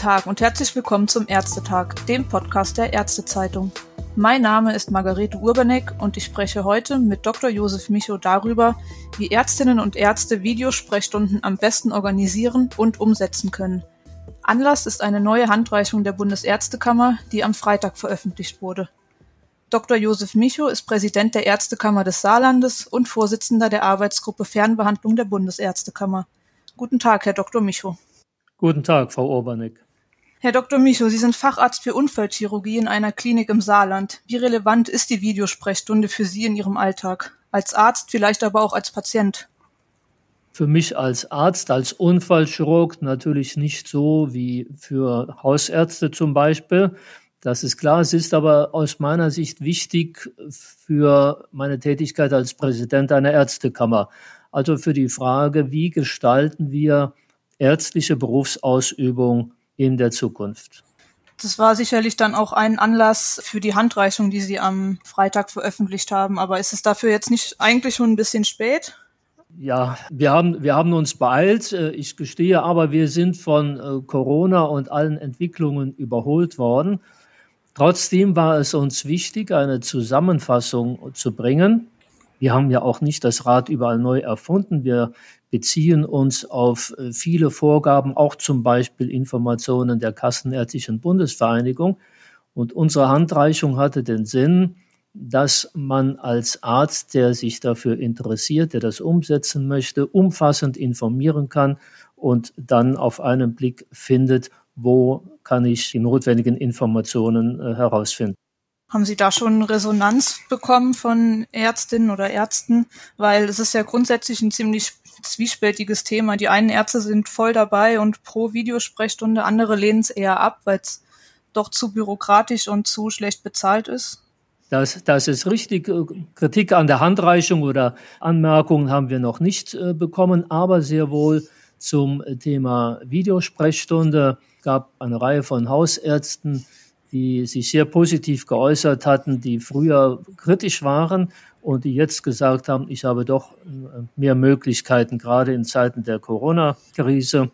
Tag und herzlich willkommen zum Ärztetag, dem Podcast der Ärztezeitung. Mein Name ist Margarete Urbanek und ich spreche heute mit Dr. Josef Micho darüber, wie Ärztinnen und Ärzte Videosprechstunden am besten organisieren und umsetzen können. Anlass ist eine neue Handreichung der Bundesärztekammer, die am Freitag veröffentlicht wurde. Dr. Josef Micho ist Präsident der Ärztekammer des Saarlandes und Vorsitzender der Arbeitsgruppe Fernbehandlung der Bundesärztekammer. Guten Tag, Herr Dr. Micho. Guten Tag, Frau Urbanek. Herr Dr. Micho, Sie sind Facharzt für Unfallchirurgie in einer Klinik im Saarland. Wie relevant ist die Videosprechstunde für Sie in Ihrem Alltag? Als Arzt, vielleicht aber auch als Patient? Für mich als Arzt, als Unfallchirurg natürlich nicht so wie für Hausärzte zum Beispiel. Das ist klar. Es ist aber aus meiner Sicht wichtig für meine Tätigkeit als Präsident einer Ärztekammer. Also für die Frage, wie gestalten wir ärztliche Berufsausübung in der Zukunft. Das war sicherlich dann auch ein Anlass für die Handreichung, die Sie am Freitag veröffentlicht haben. Aber ist es dafür jetzt nicht eigentlich schon ein bisschen spät? Ja, wir haben, wir haben uns beeilt. Äh, ich gestehe aber, wir sind von äh, Corona und allen Entwicklungen überholt worden. Trotzdem war es uns wichtig, eine Zusammenfassung zu bringen. Wir haben ja auch nicht das Rad überall neu erfunden. Wir beziehen uns auf äh, viele Vorgaben, auch zum Beispiel Informationen der Kassenärztlichen Bundesvereinigung. Und unsere Handreichung hatte den Sinn, dass man als Arzt, der sich dafür interessiert, der das umsetzen möchte, umfassend informieren kann und dann auf einen Blick findet, wo kann ich die notwendigen Informationen äh, herausfinden. Haben Sie da schon Resonanz bekommen von Ärztinnen oder Ärzten? Weil es ist ja grundsätzlich ein ziemlich zwiespältiges Thema. Die einen Ärzte sind voll dabei und pro Videosprechstunde, andere lehnen es eher ab, weil es doch zu bürokratisch und zu schlecht bezahlt ist. Das, das ist richtig. Kritik an der Handreichung oder Anmerkungen haben wir noch nicht äh, bekommen, aber sehr wohl zum Thema Videosprechstunde gab eine Reihe von Hausärzten, die sich sehr positiv geäußert hatten, die früher kritisch waren und die jetzt gesagt haben, ich habe doch äh, mehr Möglichkeiten, gerade in Zeiten der Corona-Krise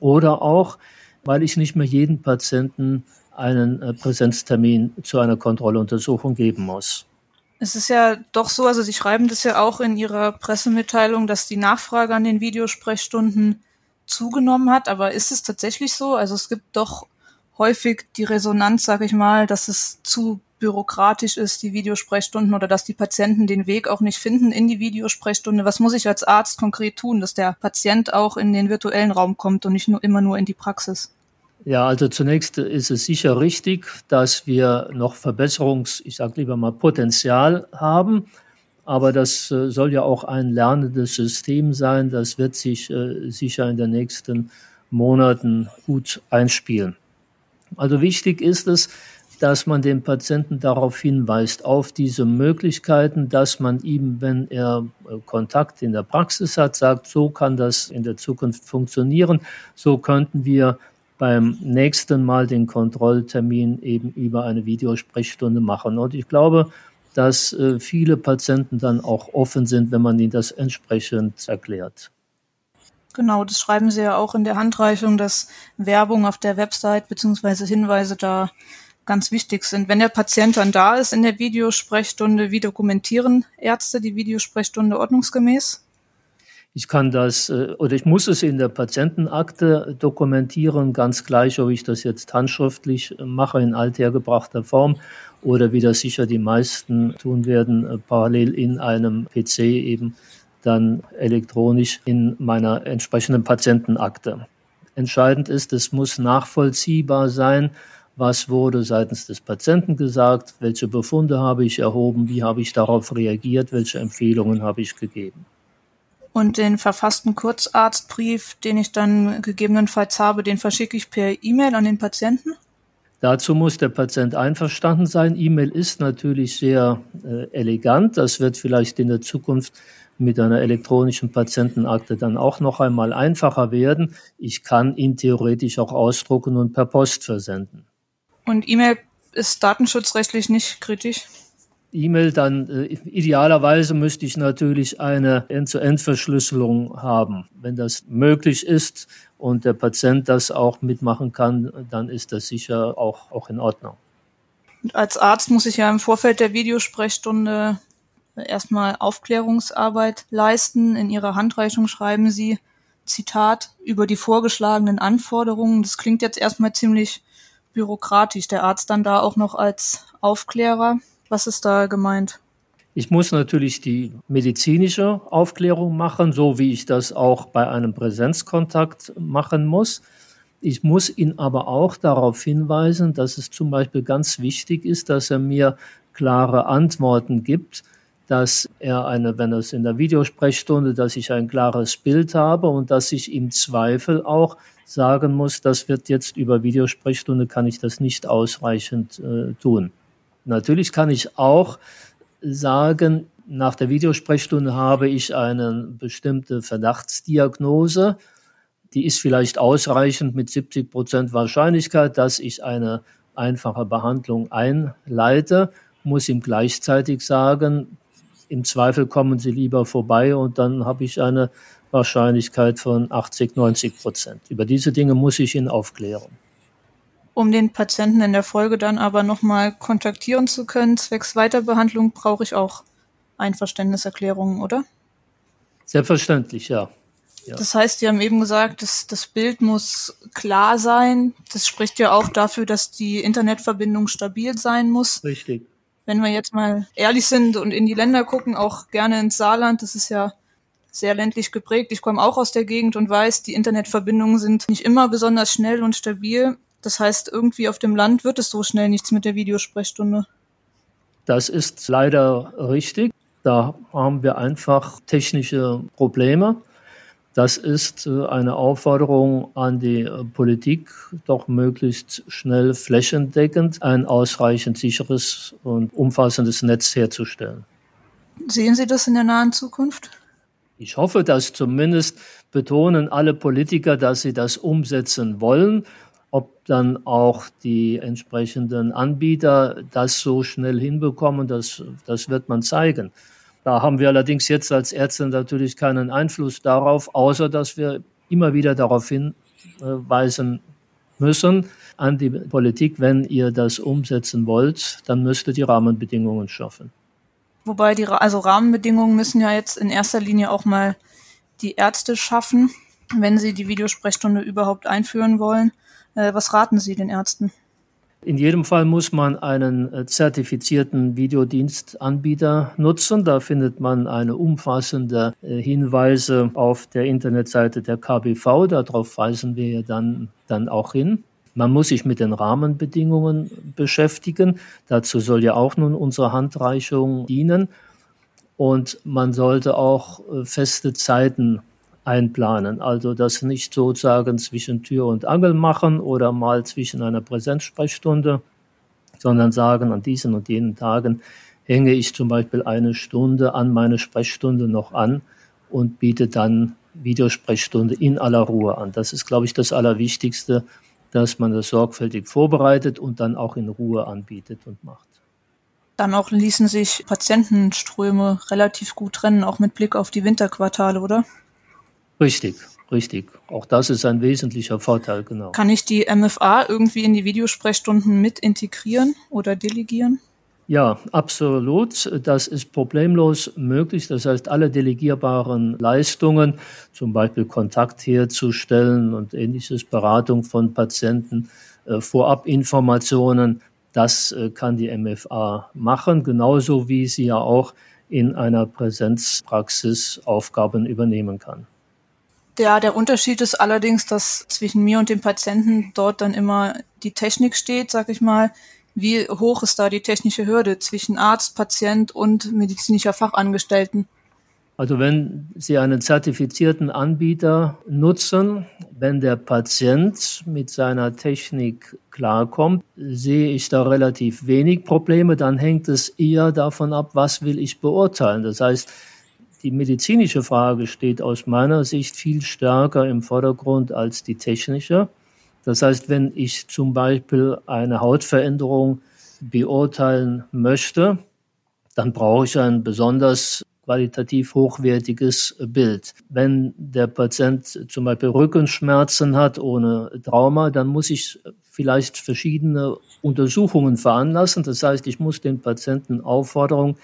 oder auch, weil ich nicht mehr jeden Patienten einen äh, Präsenztermin zu einer Kontrolluntersuchung geben muss. Es ist ja doch so, also Sie schreiben das ja auch in Ihrer Pressemitteilung, dass die Nachfrage an den Videosprechstunden zugenommen hat, aber ist es tatsächlich so? Also es gibt doch häufig die Resonanz, sage ich mal, dass es zu bürokratisch ist, die Videosprechstunden oder dass die Patienten den Weg auch nicht finden in die Videosprechstunde. Was muss ich als Arzt konkret tun, dass der Patient auch in den virtuellen Raum kommt und nicht nur immer nur in die Praxis? Ja, also zunächst ist es sicher richtig, dass wir noch Verbesserungs, ich sage lieber mal Potenzial haben. Aber das äh, soll ja auch ein lernendes System sein. Das wird sich äh, sicher in den nächsten Monaten gut einspielen. Also wichtig ist es, dass man den Patienten darauf hinweist, auf diese Möglichkeiten, dass man ihm, wenn er äh, Kontakt in der Praxis hat, sagt, so kann das in der Zukunft funktionieren, so könnten wir beim nächsten Mal den Kontrolltermin eben über eine Videosprechstunde machen. Und ich glaube, dass äh, viele Patienten dann auch offen sind, wenn man ihnen das entsprechend erklärt. Genau, das schreiben Sie ja auch in der Handreichung, dass Werbung auf der Website beziehungsweise Hinweise da ganz wichtig sind. Wenn der Patient dann da ist in der Videosprechstunde, wie dokumentieren Ärzte die Videosprechstunde ordnungsgemäß? Ich kann das äh, oder ich muss es in der Patientenakte dokumentieren, ganz gleich, ob ich das jetzt handschriftlich mache in althergebrachter Form oder wie das sicher die meisten tun werden, äh, parallel in einem PC eben dann elektronisch in meiner entsprechenden Patientenakte. Entscheidend ist, es muss nachvollziehbar sein, was wurde seitens des Patienten gesagt, welche Befunde habe ich erhoben, wie habe ich darauf reagiert, welche Empfehlungen habe ich gegeben. Und den verfassten Kurzarztbrief, den ich dann gegebenenfalls habe, den verschicke ich per E-Mail an den Patienten? Dazu muss der Patient einverstanden sein. E-Mail ist natürlich sehr äh, elegant. Das wird vielleicht in der Zukunft mit einer elektronischen Patientenakte dann auch noch einmal einfacher werden. Ich kann ihn theoretisch auch ausdrucken und per Post versenden. Und E-Mail ist datenschutzrechtlich nicht kritisch? E-Mail, dann äh, idealerweise müsste ich natürlich eine End-zu-End-Verschlüsselung haben. Wenn das möglich ist und der Patient das auch mitmachen kann, dann ist das sicher auch, auch in Ordnung. Und als Arzt muss ich ja im Vorfeld der Videosprechstunde erstmal Aufklärungsarbeit leisten. In Ihrer Handreichung schreiben Sie, Zitat, über die vorgeschlagenen Anforderungen. Das klingt jetzt erstmal ziemlich bürokratisch. Der Arzt dann da auch noch als Aufklärer. Was ist da gemeint? Ich muss natürlich die medizinische Aufklärung machen, so wie ich das auch bei einem Präsenzkontakt machen muss. Ich muss ihn aber auch darauf hinweisen, dass es zum Beispiel ganz wichtig ist, dass er mir klare Antworten gibt, dass er eine, wenn es in der Videosprechstunde, dass ich ein klares Bild habe und dass ich im Zweifel auch sagen muss, das wird jetzt über Videosprechstunde, kann ich das nicht ausreichend äh, tun. Natürlich kann ich auch sagen, nach der Videosprechstunde habe ich eine bestimmte Verdachtsdiagnose. Die ist vielleicht ausreichend mit 70 Prozent Wahrscheinlichkeit, dass ich eine einfache Behandlung einleite, muss ihm gleichzeitig sagen, im Zweifel kommen Sie lieber vorbei und dann habe ich eine Wahrscheinlichkeit von 80, 90 Prozent. Über diese Dinge muss ich ihn aufklären um den Patienten in der Folge dann aber nochmal kontaktieren zu können, zwecks Weiterbehandlung, brauche ich auch Einverständniserklärungen, oder? Selbstverständlich, ja. ja. Das heißt, Sie haben eben gesagt, das, das Bild muss klar sein. Das spricht ja auch dafür, dass die Internetverbindung stabil sein muss. Richtig. Wenn wir jetzt mal ehrlich sind und in die Länder gucken, auch gerne ins Saarland, das ist ja sehr ländlich geprägt. Ich komme auch aus der Gegend und weiß, die Internetverbindungen sind nicht immer besonders schnell und stabil. Das heißt, irgendwie auf dem Land wird es so schnell nichts mit der Videosprechstunde. Das ist leider richtig. Da haben wir einfach technische Probleme. Das ist äh, eine Aufforderung an die äh, Politik, doch möglichst schnell flächendeckend ein ausreichend sicheres und umfassendes Netz herzustellen. Sehen Sie das in der nahen Zukunft? Ich hoffe, dass zumindest betonen alle Politiker, dass sie das umsetzen wollen ob dann auch die entsprechenden Anbieter das so schnell hinbekommen, das, das wird man zeigen. Da haben wir allerdings jetzt als Ärzte natürlich keinen Einfluss darauf, außer dass wir immer wieder darauf hinweisen müssen an die Politik, wenn ihr das umsetzen wollt, dann müsst ihr die Rahmenbedingungen schaffen. Wobei die also Rahmenbedingungen müssen ja jetzt in erster Linie auch mal die Ärzte schaffen, wenn sie die Videosprechstunde überhaupt einführen wollen. Äh, was raten Sie den Ärzten? In jedem Fall muss man einen äh, zertifizierten Videodienstanbieter nutzen. Da findet man eine umfassende äh, Hinweise auf der Internetseite der KBV. Darauf weisen wir dann, dann auch hin. Man muss sich mit den Rahmenbedingungen beschäftigen. Dazu soll ja auch nun unsere Handreichung dienen. Und man sollte auch feste Zeiten einplanen. Also das nicht sozusagen zwischen Tür und Angel machen oder mal zwischen einer Präsenzsprechstunde, sondern sagen, an diesen und jenen Tagen hänge ich zum Beispiel eine Stunde an meine Sprechstunde noch an und biete dann Videosprechstunde in aller Ruhe an. Das ist, glaube ich, das Allerwichtigste, dass man das sorgfältig vorbereitet und dann auch in Ruhe anbietet und macht. Dann auch ließen sich Patientenströme relativ gut trennen, auch mit Blick auf die Winterquartale, oder? Richtig, richtig. Auch das ist ein wesentlicher Vorteil, genau. Kann ich die MFA irgendwie in die Videosprechstunden mit integrieren oder delegieren? Ja, absolut. Das ist problemlos möglich. Das heißt, alle delegierbaren Leistungen, zum Beispiel Kontakt herzustellen und ähnliches, Beratung von Patienten, äh, Vorabinformationen, das äh, kann die MFA machen, genauso wie sie ja auch in einer Präsenzpraxis Aufgaben übernehmen kann. Ja, der Unterschied ist allerdings, dass zwischen mir und dem Patienten dort dann immer die Technik steht, sag ich mal. Wie hoch ist da die technische Hürde zwischen Arzt, Patient und medizinischer Fachangestellten? Also wenn Sie einen zertifizierten Anbieter nutzen, wenn der Patient mit seiner Technik klarkommt, sehe ich da relativ wenig Probleme. Dann hängt es eher davon ab, was will ich beurteilen. Das heißt, die medizinische Frage steht aus meiner Sicht viel stärker im Vordergrund als die technische. Das heißt, wenn ich zum Beispiel eine Hautveränderung beurteilen möchte, dann brauche ich ein besonders qualitativ hochwertiges Bild. Wenn der Patient zum Beispiel Rückenschmerzen hat ohne Trauma, dann muss ich vielleicht verschiedene Untersuchungen veranlassen. Das heißt, ich muss den Patienten Aufforderung,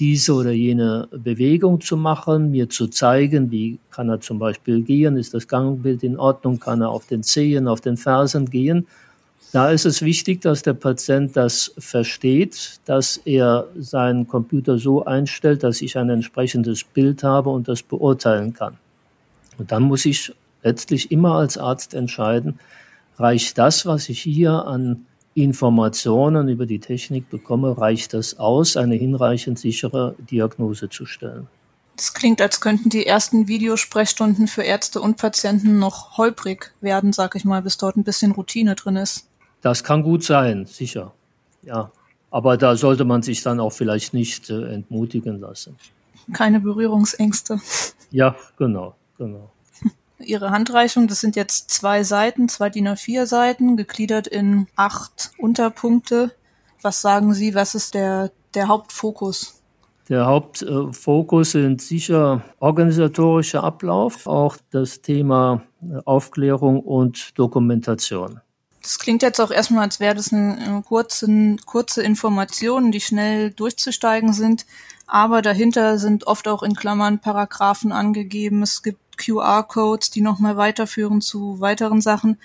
diese oder jene Bewegung zu machen, mir zu zeigen, wie kann er zum Beispiel gehen, ist das Gangbild in Ordnung, kann er auf den Zehen, auf den Fersen gehen da ist es wichtig, dass der Patient das versteht, dass er seinen Computer so einstellt, dass ich ein entsprechendes Bild habe und das beurteilen kann. Und dann muss ich letztlich immer als Arzt entscheiden, reicht das, was ich hier an Informationen über die Technik bekomme, reicht das aus, eine hinreichend sichere Diagnose zu stellen. Das klingt, als könnten die ersten Videosprechstunden für Ärzte und Patienten noch holprig werden, sag ich mal, bis dort ein bisschen Routine drin ist. Das kann gut sein, sicher. Ja. Aber da sollte man sich dann auch vielleicht nicht äh, entmutigen lassen. Keine Berührungsängste. Ja, genau, genau. Ihre Handreichung, das sind jetzt zwei Seiten, zwei DIN A4 Seiten, gegliedert in acht Unterpunkte. Was sagen Sie, was ist der, der Hauptfokus? Der Hauptfokus sind sicher organisatorischer Ablauf, auch das Thema Aufklärung und Dokumentation. Das klingt jetzt auch erstmal, als wäre das eine kurze, kurze Informationen, die schnell durchzusteigen sind. Aber dahinter sind oft auch in Klammern Paragraphen angegeben. Es gibt QR-Codes, die nochmal weiterführen zu weiteren Sachen.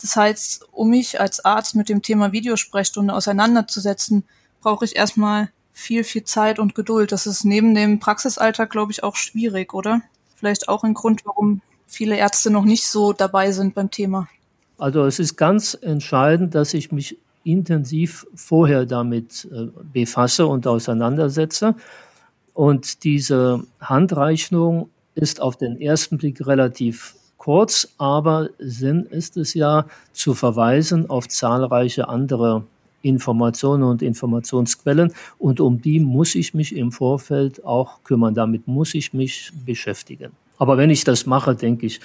Das heißt, um mich als Arzt mit dem Thema Videosprechstunde auseinanderzusetzen, brauche ich erstmal viel, viel Zeit und Geduld. Das ist neben dem Praxisalltag, glaube ich, auch schwierig, oder? Vielleicht auch ein Grund, warum viele Ärzte noch nicht so dabei sind beim Thema. Also es ist ganz entscheidend, dass ich mich intensiv vorher damit äh, befasse und auseinandersetze. Und diese Handreichung ist auf den ersten Blick relativ kurz, aber Sinn ist es ja zu verweisen auf zahlreiche andere Informationen und Informationsquellen und um die muss ich mich im Vorfeld auch kümmern. Damit muss ich mich beschäftigen. Aber wenn ich das mache, denke ich,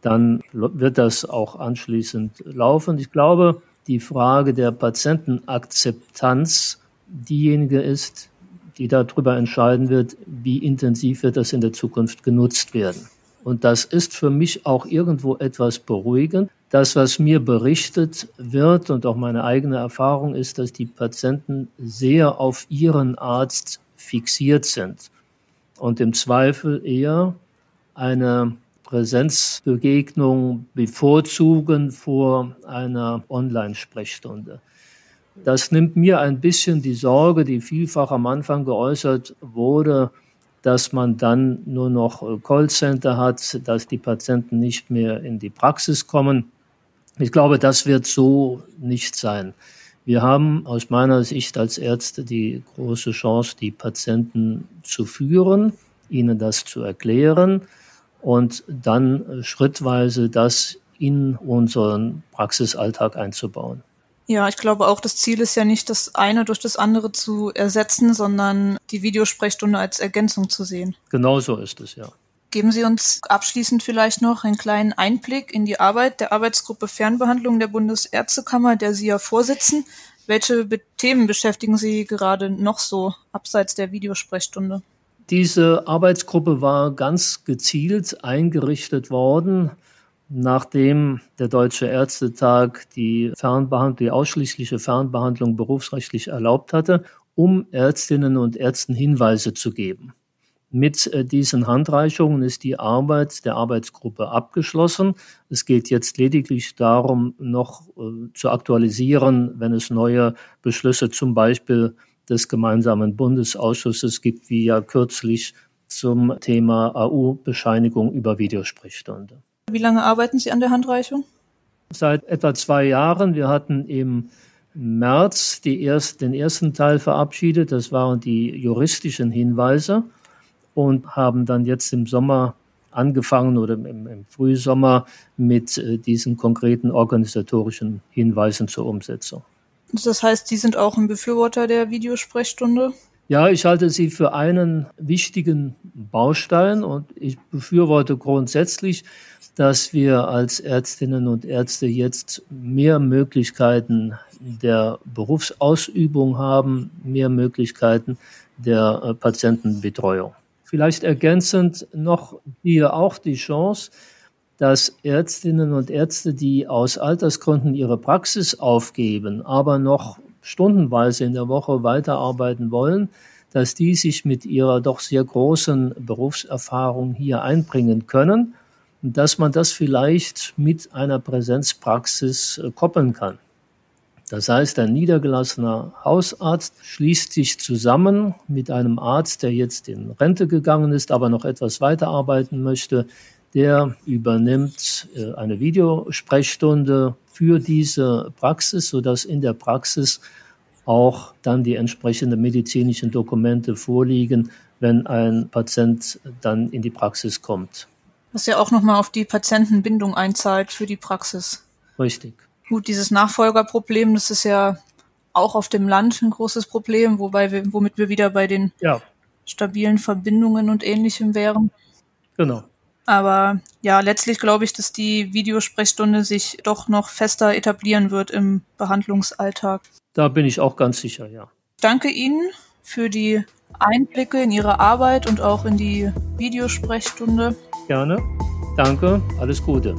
dann wird das auch anschließend laufen. Ich glaube, die Frage der Patientenakzeptanz diejenige ist, die darüber entscheiden wird, wie intensiv wird das in der Zukunft genutzt werden. Und das ist für mich auch irgendwo etwas beruhigend. Das, was mir berichtet wird und auch meine eigene Erfahrung ist, dass die Patienten sehr auf ihren Arzt fixiert sind und im Zweifel eher eine Präsenzbegegnung bevorzugen vor einer Online-Sprechstunde. Das nimmt mir ein bisschen die Sorge, die vielfach am Anfang geäußert wurde, dass man dann nur noch Callcenter hat, dass die Patienten nicht mehr in die Praxis kommen. Ich glaube, das wird so nicht sein. Wir haben aus meiner Sicht als Ärzte die große Chance, die Patienten zu führen, ihnen das zu erklären, und dann schrittweise das in unseren Praxisalltag einzubauen. Ja, ich glaube auch, das Ziel ist ja nicht, das eine durch das andere zu ersetzen, sondern die Videosprechstunde als Ergänzung zu sehen. Genau so ist es, ja. Geben Sie uns abschließend vielleicht noch einen kleinen Einblick in die Arbeit der Arbeitsgruppe Fernbehandlung der Bundesärztekammer, der Sie ja vorsitzen. Welche Themen beschäftigen Sie gerade noch so abseits der Videosprechstunde? Diese Arbeitsgruppe war ganz gezielt eingerichtet worden, nachdem der Deutsche Ärztetag die Fernbehandlung, die ausschließliche Fernbehandlung berufsrechtlich erlaubt hatte, um Ärztinnen und Ärzten Hinweise zu geben. Mit äh, diesen Handreichungen ist die Arbeit der Arbeitsgruppe abgeschlossen. Es geht jetzt lediglich darum, noch äh, zu aktualisieren, wenn es neue Beschlüsse zum Beispiel des gemeinsamen Bundesausschusses gibt, wie ja kürzlich zum Thema AU-Bescheinigung über Videosprechstunde. Wie lange arbeiten Sie an der Handreichung? Seit etwa zwei Jahren. Wir hatten im März erst, den ersten Teil verabschiedet. Das waren die juristischen Hinweise und haben dann jetzt im Sommer angefangen oder im, im Frühsommer mit äh, diesen konkreten organisatorischen Hinweisen zur Umsetzung. Das heißt, Sie sind auch ein Befürworter der Videosprechstunde? Ja, ich halte sie für einen wichtigen Baustein und ich befürworte grundsätzlich, dass wir als Ärztinnen und Ärzte jetzt mehr Möglichkeiten der Berufsausübung haben, mehr Möglichkeiten der äh, Patientenbetreuung. Vielleicht ergänzend noch hier auch die Chance, dass Ärztinnen und Ärzte, die aus Altersgründen ihre Praxis aufgeben, aber noch stundenweise in der Woche weiterarbeiten wollen, dass die sich mit ihrer doch sehr großen Berufserfahrung hier einbringen können und dass man das vielleicht mit einer Präsenzpraxis äh, koppeln kann. Das heißt, ein niedergelassener Hausarzt schließt sich zusammen mit einem Arzt, der jetzt in Rente gegangen ist, aber noch etwas weiterarbeiten möchte. Der übernimmt äh, eine Videosprechstunde für diese Praxis, sodass in der Praxis auch dann die entsprechenden medizinischen Dokumente vorliegen, wenn ein Patient dann in die Praxis kommt. Was ja auch nochmal auf die Patientenbindung einzahlt für die Praxis. Richtig. Gut, dieses Nachfolgerproblem, das ist ja auch auf dem Land ein großes Problem, wobei wir, womit wir wieder bei den ja. stabilen Verbindungen und ähnlichem wären. Genau. Aber ja, letztlich glaube ich, dass die Videosprechstunde sich doch noch fester etablieren wird im Behandlungsalltag. Da bin ich auch ganz sicher, ja. Danke Ihnen für die Einblicke in Ihre Arbeit und auch in die Videosprechstunde. Gerne. Danke. Alles Gute.